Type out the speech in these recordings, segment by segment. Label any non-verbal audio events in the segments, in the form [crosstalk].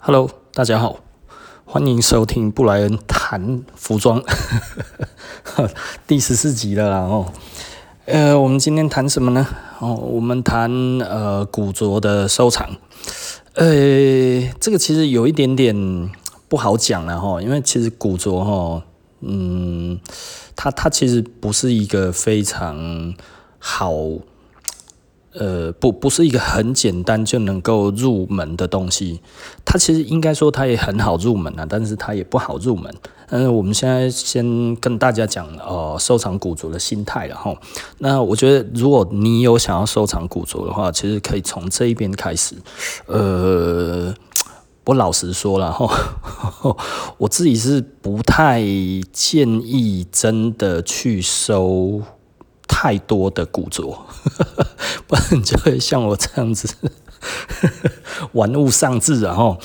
Hello，大家好，欢迎收听布莱恩谈服装 [laughs] 第十四集了啦哦。呃，我们今天谈什么呢？哦，我们谈呃古着的收藏。呃，这个其实有一点点不好讲了哈，因为其实古着哈，嗯，它它其实不是一个非常好。呃，不，不是一个很简单就能够入门的东西。它其实应该说它也很好入门啊，但是它也不好入门。嗯，我们现在先跟大家讲呃，收藏古着的心态了哈。那我觉得，如果你有想要收藏古着的话，其实可以从这一边开始。呃，我老实说了哈，[laughs] 我自己是不太建议真的去收。太多的古着，[laughs] 不然你就会像我这样子 [laughs] 玩物丧志。然后，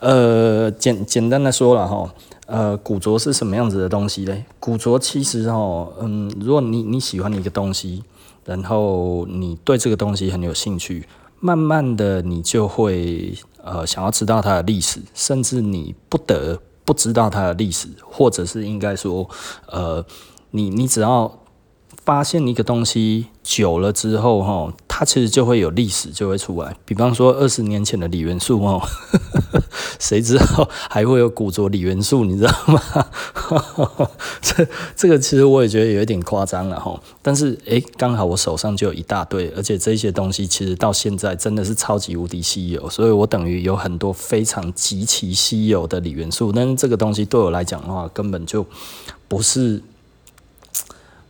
呃，简简单的说了哈，呃，古着是什么样子的东西嘞？古着其实哈，嗯，如果你你喜欢一个东西，然后你对这个东西很有兴趣，慢慢的你就会呃想要知道它的历史，甚至你不得不知道它的历史，或者是应该说，呃，你你只要。发现一个东西久了之后，哈，它其实就会有历史就会出来。比方说二十年前的锂元素，哦，[laughs] 谁知道还会有古着锂元素，你知道吗？[laughs] 这这个其实我也觉得有一点夸张了，哈。但是，诶，刚好我手上就有一大堆，而且这些东西其实到现在真的是超级无敌稀有，所以我等于有很多非常极其稀有的锂元素。但是这个东西对我来讲的话，根本就不是。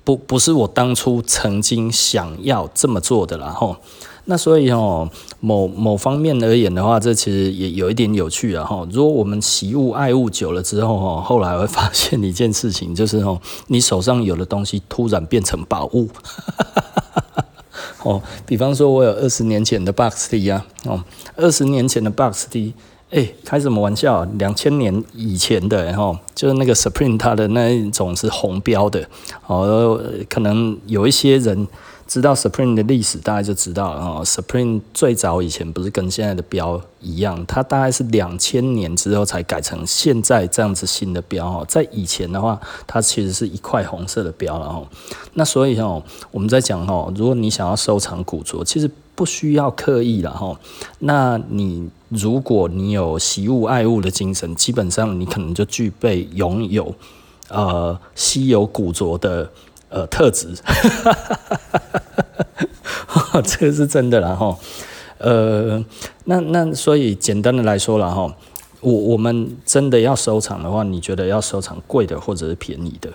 不不是我当初曾经想要这么做的啦吼，那所以吼某某方面而言的话，这其实也有一点有趣啊吼。如果我们习物爱物久了之后吼，后来会发现一件事情，就是吼你手上有的东西突然变成宝物，[laughs] 哦，比方说我有二十年前的 Box T 啊，哦，二十年前的 Box T。哎、开什么玩笑？两千年以前的，然后就是那个 Supreme，它的那一种是红标的，哦，可能有一些人知道 Supreme 的历史，大概就知道了哦。Supreme 最早以前不是跟现在的标一样，它大概是两千年之后才改成现在这样子新的标哦。在以前的话，它其实是一块红色的标了哈。那所以哦，我们在讲哦，如果你想要收藏古着，其实不需要刻意了哈。那你。如果你有惜物爱物的精神，基本上你可能就具备拥有呃稀有古着的呃特质，[laughs] 这个是真的啦哈。呃，那那所以简单的来说了哈，我我们真的要收藏的话，你觉得要收藏贵的或者是便宜的？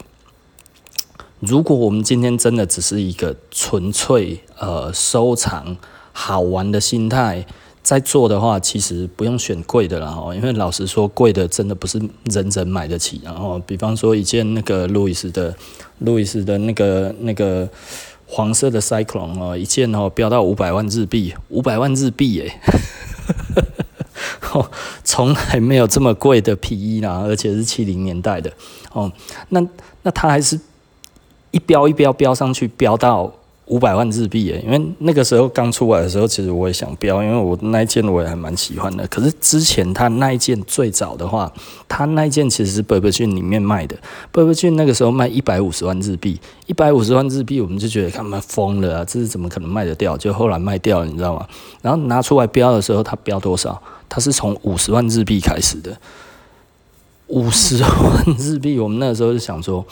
如果我们今天真的只是一个纯粹呃收藏好玩的心态。在做的话，其实不用选贵的了哈，因为老实说，贵的真的不是人人买得起。然后，比方说一件那个路易斯的，路易斯的那个那个黄色的 Cyclone 哦，一件哦飙到五百万日币，五百万日币哎，[laughs] 从来没有这么贵的皮衣啦，而且是七零年代的哦。那那它还是一标一标标上去，飙到。五百万日币耶，因为那个时候刚出来的时候，其实我也想标，因为我那一件我也还蛮喜欢的。可是之前他那一件最早的话，他那一件其实是伯伯俊里面卖的伯伯俊那个时候卖一百五十万日币，一百五十万日币，我们就觉得他们疯了啊，这是怎么可能卖得掉？就后来卖掉了，你知道吗？然后拿出来标的时候，他标多少？他是从五十万日币开始的，五十万日币，我们那个时候就想说，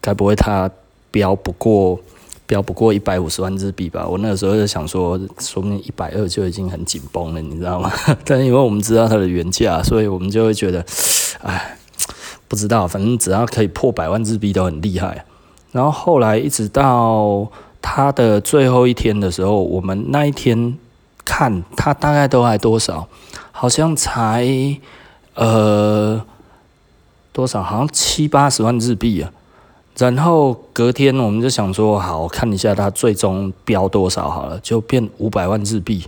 该不会他标不过？标不过一百五十万日币吧？我那个时候就想说，说不定一百二就已经很紧绷了，你知道吗？[laughs] 但因为我们知道它的原价，所以我们就会觉得，哎，不知道，反正只要可以破百万日币都很厉害。然后后来一直到它的最后一天的时候，我们那一天看它大概都还多少？好像才呃多少？好像七八十万日币啊。然后隔天我们就想说，好，看一下它最终标多少好了，就变五百万日币，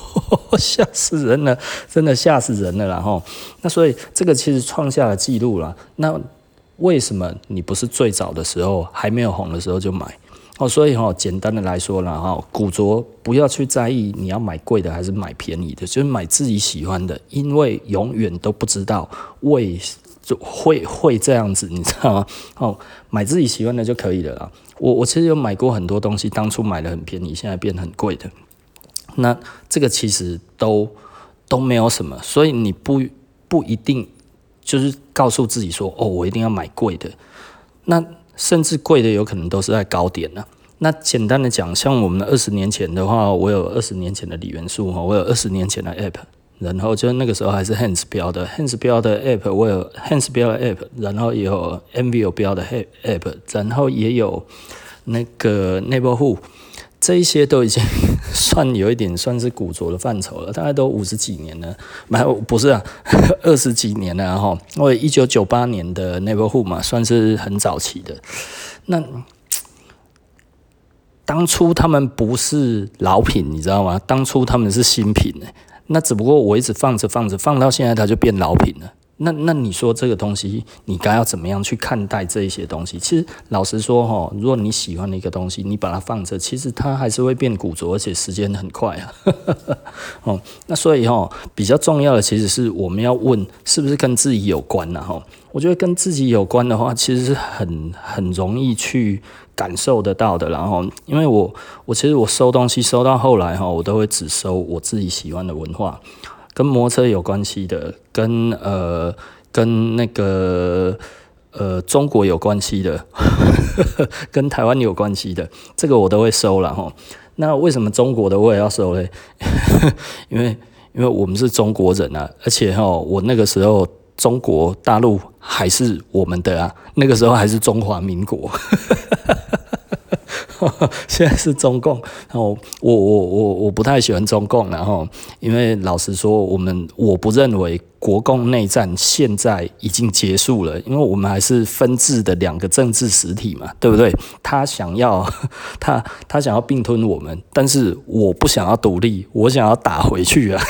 [laughs] 吓死人了，真的吓死人了。然后，那所以这个其实创下了记录了。那为什么你不是最早的时候还没有红的时候就买？哦，所以哈、哦，简单的来说了哈，古着不要去在意你要买贵的还是买便宜的，就是买自己喜欢的，因为永远都不知道为就会会这样子，你知道吗？[laughs] 哦，买自己喜欢的就可以了啦。我我其实有买过很多东西，当初买的很便宜，现在变很贵的，那这个其实都都没有什么，所以你不不一定就是告诉自己说，哦，我一定要买贵的，那。甚至贵的有可能都是在高点呢、那简单的讲，像我们二十年前的话，我有二十年前的锂元素哈，我有二十年前的 App，然后就那个时候还是 Hans 标的 Hans 标的 App，我有 Hans 标的 App，然后也有 MV 标的 App，然后也有那个 Neighborhood。这一些都已经 [laughs] 算有一点算是古着的范畴了，大概都五十几年了，没不是啊，二十几年了哈。我一九九八年的 Neighborhood 嘛，算是很早期的。那当初他们不是老品，你知道吗？当初他们是新品，那只不过我一直放着放着，放到现在它就变老品了。那那你说这个东西，你该要怎么样去看待这一些东西？其实老实说哈，如果你喜欢的一个东西，你把它放着，其实它还是会变古着，而且时间很快啊。[laughs] 哦，那所以哈，比较重要的其实是我们要问，是不是跟自己有关呢？哈，我觉得跟自己有关的话，其实是很很容易去感受得到的。然后，因为我我其实我收东西收到后来哈，我都会只收我自己喜欢的文化。跟摩托车有关系的，跟呃跟那个呃中国有关系的，[laughs] 跟台湾有关系的，这个我都会收了哈。那为什么中国的我也要收嘞？[laughs] 因为因为我们是中国人啊，而且哈，我那个时候中国大陆还是我们的啊，那个时候还是中华民国。[laughs] 现在是中共，然后我我我我不太喜欢中共，然后因为老实说，我们我不认为国共内战现在已经结束了，因为我们还是分治的两个政治实体嘛，对不对？他想要 [laughs] 他他想要并吞我们，但是我不想要独立，我想要打回去啊！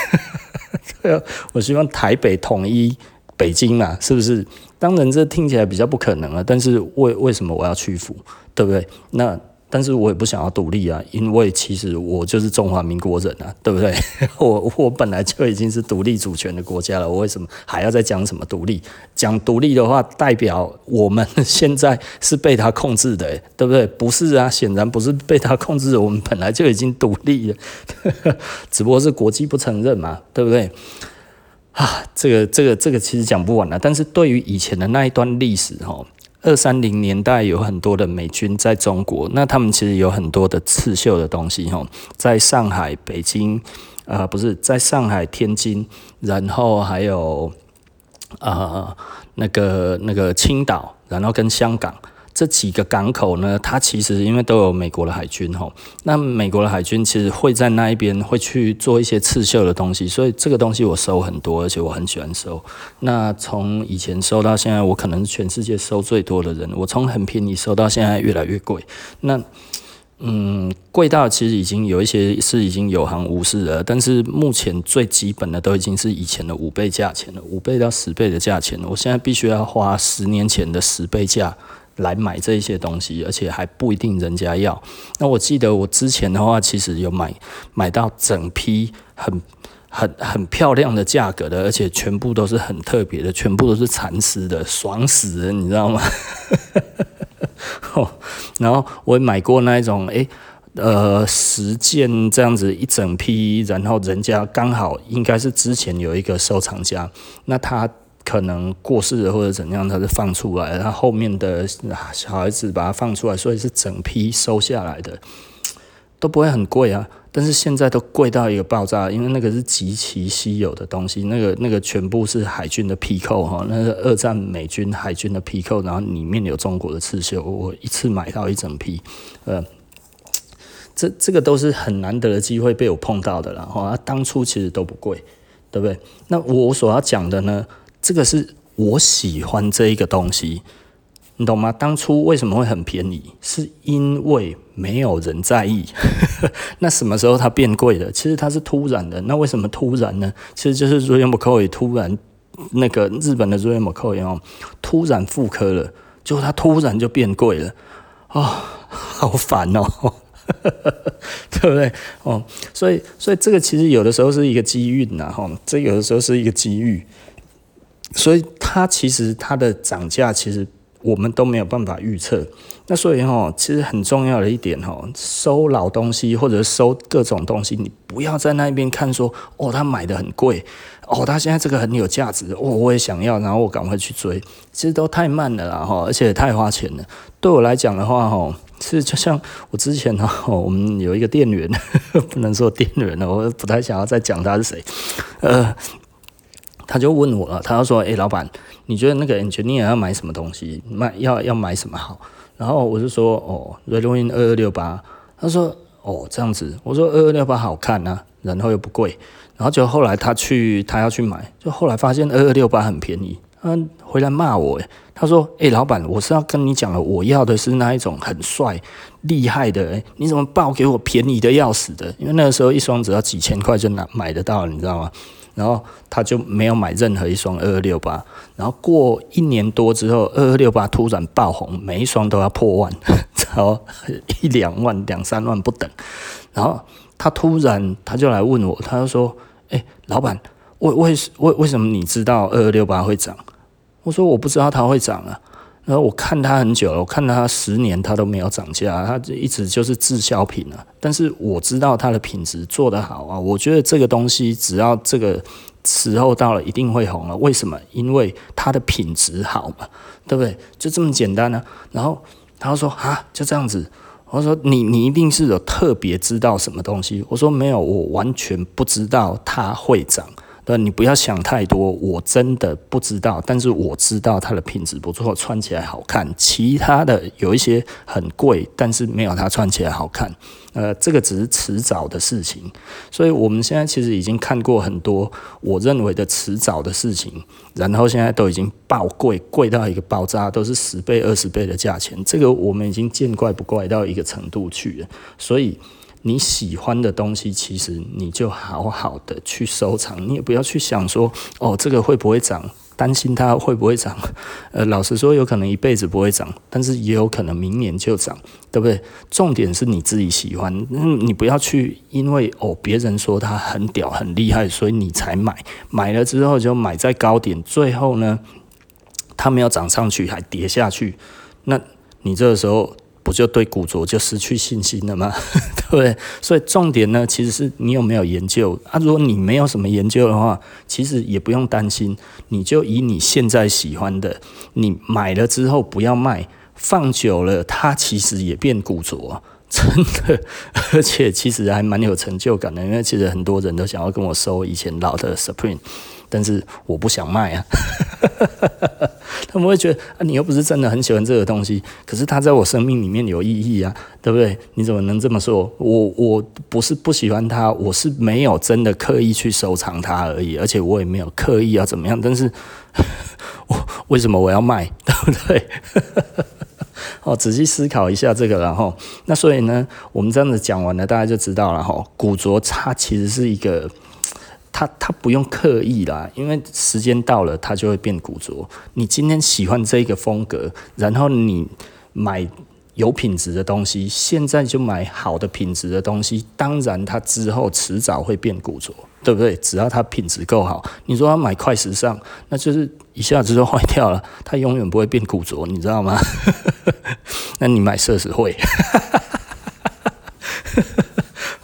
[laughs] 对啊，我希望台北统一北京嘛，是不是？当然这听起来比较不可能啊，但是为为什么我要屈服，对不对？那。但是我也不想要独立啊，因为其实我就是中华民国人啊，对不对？[laughs] 我我本来就已经是独立主权的国家了，我为什么还要再讲什么独立？讲独立的话，代表我们现在是被他控制的，对不对？不是啊，显然不是被他控制，我们本来就已经独立了，[laughs] 只不过是国际不承认嘛，对不对？啊，这个这个这个其实讲不完了。但是对于以前的那一段历史，哈。二三零年代有很多的美军在中国，那他们其实有很多的刺绣的东西哈，在上海、北京，呃，不是在上海、天津，然后还有呃那个那个青岛，然后跟香港。这几个港口呢，它其实因为都有美国的海军吼，那美国的海军其实会在那一边会去做一些刺绣的东西，所以这个东西我收很多，而且我很喜欢收。那从以前收到现在，我可能全世界收最多的人。我从很便宜收到现在越来越贵，那嗯，贵到其实已经有一些是已经有行无市了，但是目前最基本的都已经是以前的五倍价钱了，五倍到十倍的价钱，我现在必须要花十年前的十倍价。来买这些东西，而且还不一定人家要。那我记得我之前的话，其实有买买到整批很很很漂亮的价格的，而且全部都是很特别的，全部都是蚕丝的，爽死人，你知道吗？[laughs] 然后我也买过那一种，诶，呃，十件这样子一整批，然后人家刚好应该是之前有一个收藏家，那他。可能过世了或者怎样，他是放出来，他后面的小孩子把它放出来，所以是整批收下来的，都不会很贵啊。但是现在都贵到一个爆炸，因为那个是极其稀有的东西，那个那个全部是海军的皮扣哈，那是二战美军海军的皮扣，然后里面有中国的刺绣，我一次买到一整批，呃，这这个都是很难得的机会被我碰到的了哈。当初其实都不贵，对不对？那我所要讲的呢？这个是我喜欢这一个东西，你懂吗？当初为什么会很便宜？是因为没有人在意。[laughs] 那什么时候它变贵了？其实它是突然的。那为什么突然呢？其实就是 Royal McCoy 突然那个日本的 Royal McCoy 哦，突然复刻了，结果它突然就变贵了啊、哦！好烦哦。[laughs] 对不对？哦，所以，所以这个其实有的时候是一个机遇呐，哈，这有的时候是一个机遇，所以它其实它的涨价，其实我们都没有办法预测。那所以哈，其实很重要的一点哈，收老东西或者收各种东西，你不要在那边看说，哦，他买的很贵，哦，他现在这个很有价值，哦，我也想要，然后我赶快去追，其实都太慢了啦，哈，而且太花钱了。对我来讲的话，哈。是，就像我之前呢，[laughs] 我们有一个店员，[laughs] 不能说店员了，我不太想要再讲他是谁。呃，他就问我了，他就说：“诶、老板，你觉得那个 engineer 要买什么东西？买要要买什么好？”然后我就说：“哦，Redwin 二二六八。”他说：“哦，这样子。”我说：“二二六八好看啊，然后又不贵。”然后就后来他去，他要去买，就后来发现二二六八很便宜，他回来骂我诶。他说：“诶、老板，我是要跟你讲了，我要的是那一种很帅、厉害的。诶，你怎么报给我便宜的要死的？因为那个时候一双只要几千块就拿买得到，你知道吗？然后他就没有买任何一双二二六八。然后过一年多之后，二二六八突然爆红，每一双都要破万，[laughs] 然后一两万、两三万不等。然后他突然他就来问我，他就说：‘哎、老板，为为为为什么你知道二二六八会涨？’我说我不知道它会涨啊，然后我看它很久了，我看它十年它都没有涨价，它一直就是滞销品啊。但是我知道它的品质做得好啊，我觉得这个东西只要这个时候到了，一定会红了。为什么？因为它的品质好嘛，对不对？就这么简单呢。然后他说啊，就这样子。我说你你一定是有特别知道什么东西。我说没有，我完全不知道它会涨。对，你不要想太多，我真的不知道，但是我知道它的品质不错，穿起来好看。其他的有一些很贵，但是没有它穿起来好看。呃，这个只是迟早的事情。所以我们现在其实已经看过很多我认为的迟早的事情，然后现在都已经爆贵，贵到一个爆炸，都是十倍、二十倍的价钱。这个我们已经见怪不怪到一个程度去了。所以。你喜欢的东西，其实你就好好的去收藏，你也不要去想说，哦，这个会不会涨，担心它会不会涨。呃，老实说，有可能一辈子不会涨，但是也有可能明年就涨，对不对？重点是你自己喜欢，你不要去因为哦别人说它很屌很厉害，所以你才买，买了之后就买在高点，最后呢，它没有涨上去，还跌下去，那你这个时候。不就对古着就失去信心了吗？[laughs] 对不对？所以重点呢，其实是你有没有研究啊？如果你没有什么研究的话，其实也不用担心，你就以你现在喜欢的，你买了之后不要卖，放久了它其实也变古着，真的，而且其实还蛮有成就感的，因为其实很多人都想要跟我收以前老的 Supreme。但是我不想卖啊，[laughs] 他们会觉得啊，你又不是真的很喜欢这个东西，可是它在我生命里面有意义啊，对不对？你怎么能这么说？我我不是不喜欢它，我是没有真的刻意去收藏它而已，而且我也没有刻意要怎么样。但是，[laughs] 我为什么我要卖？[laughs] 对不对？哦，仔细思考一下这个，然后那所以呢，我们这样子讲完了，大家就知道了哈。古着它其实是一个。他他不用刻意啦，因为时间到了，它就会变古着。你今天喜欢这个风格，然后你买有品质的东西，现在就买好的品质的东西，当然它之后迟早会变古着，对不对？只要它品质够好，你说他买快时尚，那就是一下子就坏掉了，它永远不会变古着，你知道吗？[laughs] 那你买奢侈会。[laughs]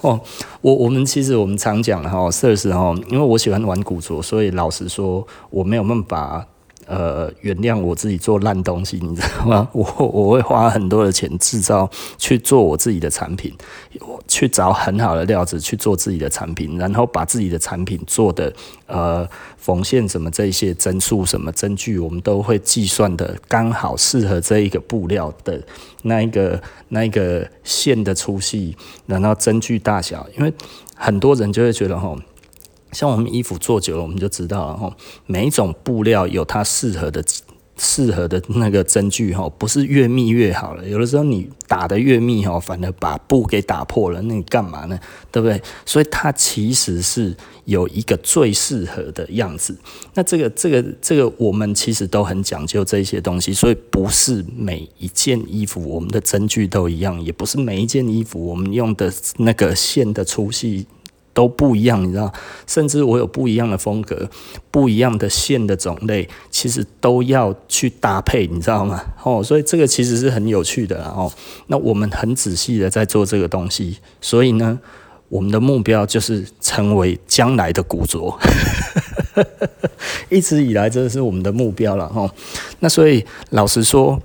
哦，我我们其实我们常讲哈，设施哈，因为我喜欢玩古着，所以老实说，我没有办法。呃，原谅我自己做烂东西，[laughs] 你知道吗？我我会花很多的钱制造去做我自己的产品，我去找很好的料子去做自己的产品，然后把自己的产品做的呃缝线什么这些针数什么针距，我们都会计算的刚好适合这一个布料的那一个那一个线的粗细，然后针距大小，因为很多人就会觉得吼。像我们衣服做久了，我们就知道了哈。每一种布料有它适合的适合的那个针具哈，不是越密越好了。有的时候你打得越密哈，反而把布给打破了，那你干嘛呢？对不对？所以它其实是有一个最适合的样子。那这个、这个、这个，我们其实都很讲究这些东西，所以不是每一件衣服我们的针具都一样，也不是每一件衣服我们用的那个线的粗细。都不一样，你知道，甚至我有不一样的风格，不一样的线的种类，其实都要去搭配，你知道吗？哦，所以这个其实是很有趣的哦。那我们很仔细的在做这个东西，所以呢，我们的目标就是成为将来的古着，[laughs] 一直以来这是我们的目标了哦。那所以老实说。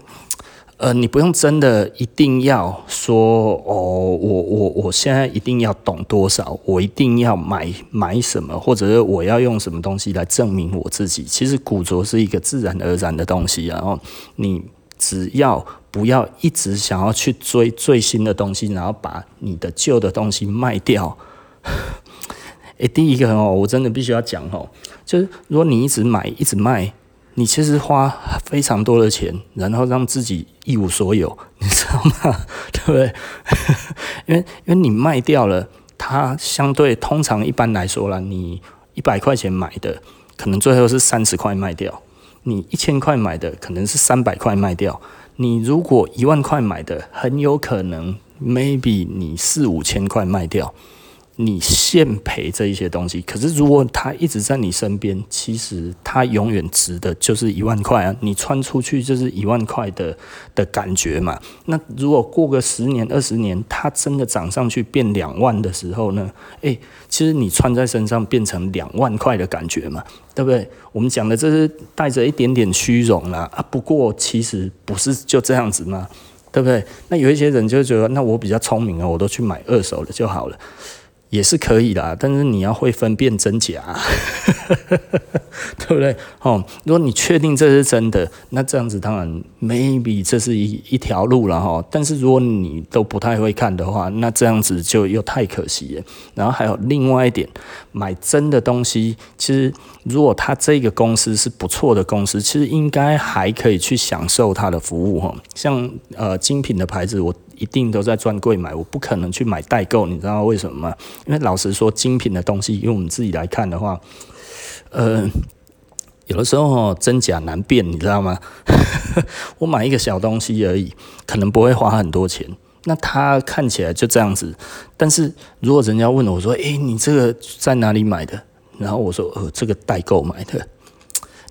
呃，你不用真的一定要说哦，我我我现在一定要懂多少，我一定要买买什么，或者是我要用什么东西来证明我自己。其实古着是一个自然而然的东西，然后你只要不要一直想要去追最新的东西，然后把你的旧的东西卖掉。诶，第一个哦，我真的必须要讲哦，就是如果你一直买一直卖。你其实花非常多的钱，然后让自己一无所有，[laughs] 你知道吗？[laughs] 对不对？[laughs] 因为因为你卖掉了，它相对通常一般来说啦，你一百块钱买的，可能最后是三十块卖掉；你一千块买的，可能是三百块卖掉；你如果一万块买的，很有可能 maybe 你四五千块卖掉。你现赔这一些东西，可是如果它一直在你身边，其实它永远值的就是一万块啊！你穿出去就是一万块的的感觉嘛。那如果过个十年、二十年，它真的涨上去变两万的时候呢？诶，其实你穿在身上变成两万块的感觉嘛，对不对？我们讲的这是带着一点点虚荣啦啊。不过其实不是就这样子吗？对不对？那有一些人就觉得，那我比较聪明啊，我都去买二手的就好了。也是可以的，但是你要会分辨真假，[laughs] 对不对？哦，如果你确定这是真的，那这样子当然 maybe 这是一一条路了哈。但是如果你都不太会看的话，那这样子就又太可惜了。然后还有另外一点，买真的东西，其实如果他这个公司是不错的公司，其实应该还可以去享受他的服务哈。像呃精品的牌子，我。一定都在专柜买，我不可能去买代购，你知道为什么吗？因为老实说，精品的东西，用我们自己来看的话，呃，有的时候真假难辨，你知道吗？[laughs] 我买一个小东西而已，可能不会花很多钱，那它看起来就这样子。但是如果人家问我说：“诶，你这个在哪里买的？”然后我说：“呃，这个代购买的。”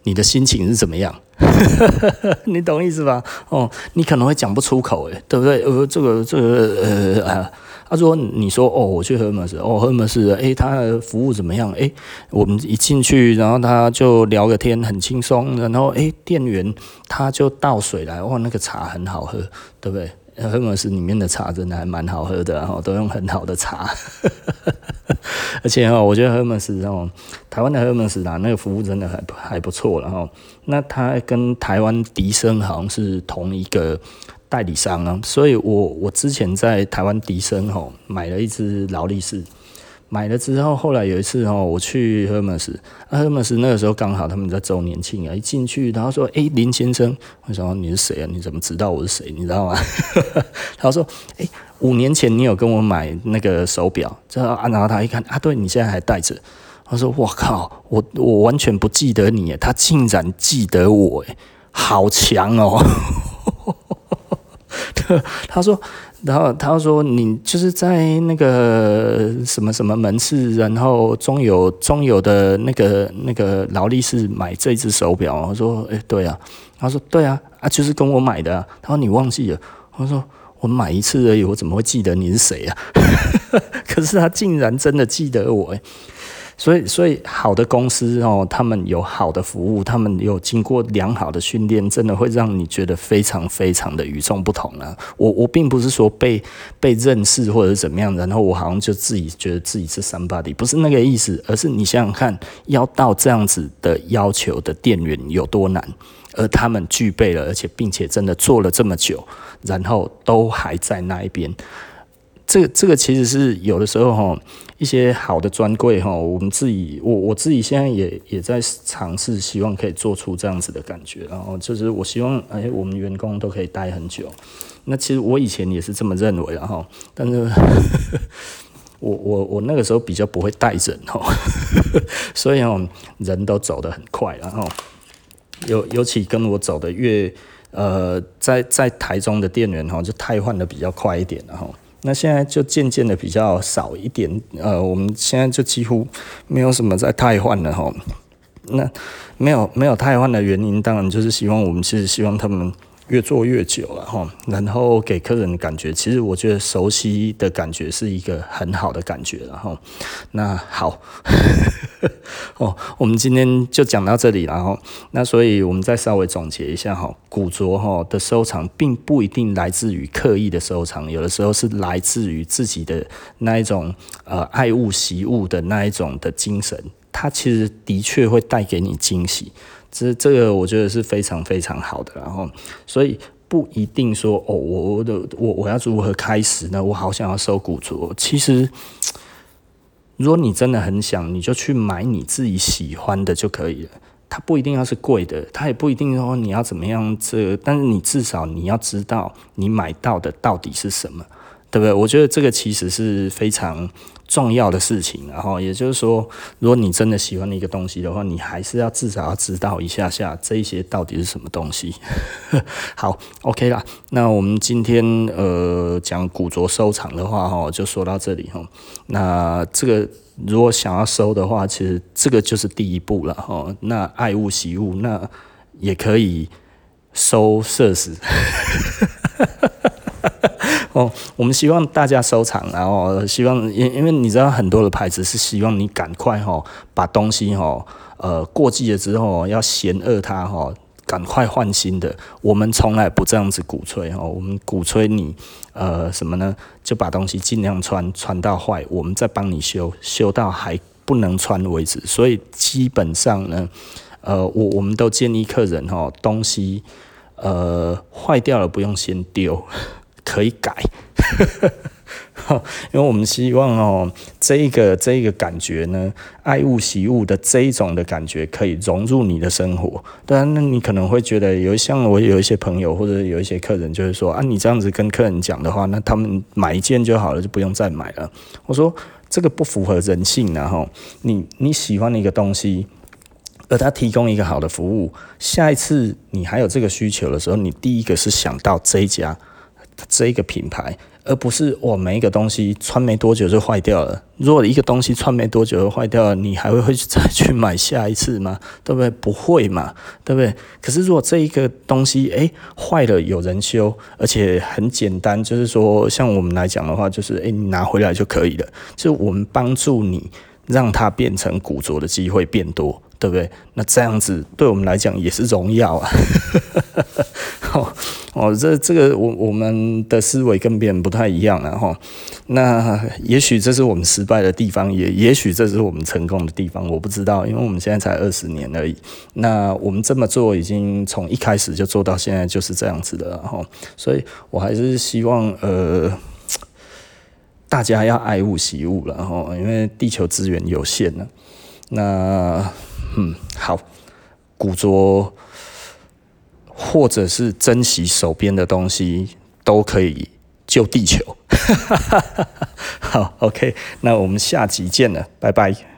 你的心情是怎么样？[laughs] 你懂意思吧？哦，你可能会讲不出口，诶，对不对？呃，这个，这个，呃啊，他说你说哦，我去喝门市哦，Hermes，诶，他的服务怎么样？诶，我们一进去，然后他就聊个天，很轻松，然后诶，店员他就倒水来，哇，那个茶很好喝，对不对？赫尔墨斯里面的茶真的还蛮好喝的，然后都用很好的茶，[laughs] 而且哈，我觉得赫尔墨斯哦，台湾的赫尔墨斯啊，那个服务真的还还不错，然后那他跟台湾迪生好像是同一个代理商啊，所以我我之前在台湾迪生哈买了一只劳力士。买了之后，后来有一次哦，我去 Hermes，啊 Hermes 那个时候刚好他们在周年庆啊，一进去，然后说：“诶，林先生，我说你是谁啊？你怎么知道我是谁？你知道吗？” [laughs] 他说：“诶，五年前你有跟我买那个手表，这啊，然后他一看啊，对，你现在还戴着。”他说：“我靠，我我完全不记得你，他竟然记得我，诶，好强哦。[laughs] ”他说。然后他说：“你就是在那个什么什么门市，然后中友中友的那个那个劳力士买这只手表。”我说：“诶，对啊。”他说：“对啊，啊，就是跟我买的。”他说：“你忘记了？”我说：“我买一次而已，我怎么会记得你是谁啊？”可是他竟然真的记得我诶。所以，所以好的公司哦，他们有好的服务，他们有经过良好的训练，真的会让你觉得非常非常的与众不同啊！我我并不是说被被认识或者怎么样，然后我好像就自己觉得自己是 somebody，不是那个意思，而是你想想看，要到这样子的要求的店员有多难，而他们具备了，而且并且真的做了这么久，然后都还在那一边。这个这个其实是有的时候哈，一些好的专柜哈，我们自己我我自己现在也也在尝试，希望可以做出这样子的感觉，然后就是我希望哎，我们员工都可以待很久。那其实我以前也是这么认为，然后，但是我我我那个时候比较不会带人哈，[laughs] 所以哦，人都走得很快，然后尤尤其跟我走的越呃，在在台中的店员哈，就汰换的比较快一点，然后。那现在就渐渐的比较少一点，呃，我们现在就几乎没有什么在汰换了哈。那没有没有汰换的原因，当然就是希望我们其实希望他们。越做越久了哈，然后给客人的感觉，其实我觉得熟悉的感觉是一个很好的感觉了哈。那好，[laughs] 哦，我们今天就讲到这里了哈。那所以我们再稍微总结一下哈，古着哈的收藏并不一定来自于刻意的收藏，有的时候是来自于自己的那一种呃爱物惜物的那一种的精神，它其实的确会带给你惊喜。这这个我觉得是非常非常好的，然后所以不一定说哦，我我的我我要如何开始呢？我好想要收古着。其实，如果你真的很想，你就去买你自己喜欢的就可以了。它不一定要是贵的，它也不一定说你要怎么样。这但是你至少你要知道你买到的到底是什么。对不对？我觉得这个其实是非常重要的事情，然后也就是说，如果你真的喜欢一个东西的话，你还是要至少要知道一下下这一些到底是什么东西。[laughs] 好，OK 啦，那我们今天呃讲古着收藏的话，哈，就说到这里哈。那这个如果想要收的话，其实这个就是第一步了哈。那爱物惜物，那也可以收设施。[laughs] 哦，我们希望大家收藏，然后希望，因因为你知道很多的牌子是希望你赶快哈把东西哈呃过季了之后要嫌恶它哈，赶快换新的。我们从来不这样子鼓吹哈，我们鼓吹你呃什么呢？就把东西尽量穿，穿到坏，我们再帮你修，修到还不能穿为止。所以基本上呢，呃，我我们都建议客人哈，东西呃坏掉了不用先丢。可以改，[laughs] 因为我们希望哦，这一个这一个感觉呢，爱物惜物的这一种的感觉可以融入你的生活。当然，那你可能会觉得有像我有一些朋友或者有一些客人，就是说啊，你这样子跟客人讲的话，那他们买一件就好了，就不用再买了。我说这个不符合人性，然后你你喜欢的一个东西，而他提供一个好的服务，下一次你还有这个需求的时候，你第一个是想到这家。这一个品牌，而不是我每一个东西穿没多久就坏掉了。如果一个东西穿没多久就坏掉了，你还会会再去买下一次吗？[laughs] 对不对？不会嘛，对不对？可是如果这一个东西诶坏了有人修，而且很简单，就是说像我们来讲的话，就是诶你拿回来就可以了。就我们帮助你让它变成古着的机会变多。对不对？那这样子对我们来讲也是荣耀啊！[laughs] 哦哦，这这个我我们的思维跟别人不太一样了哈。那也许这是我们失败的地方，也也许这是我们成功的地方，我不知道，因为我们现在才二十年而已。那我们这么做已经从一开始就做到现在就是这样子的了哈。所以我还是希望呃大家要爱物惜物了哈，因为地球资源有限了。那嗯，好，古着或者是珍惜手边的东西都可以救地球。[laughs] 好，OK，那我们下集见了，拜拜。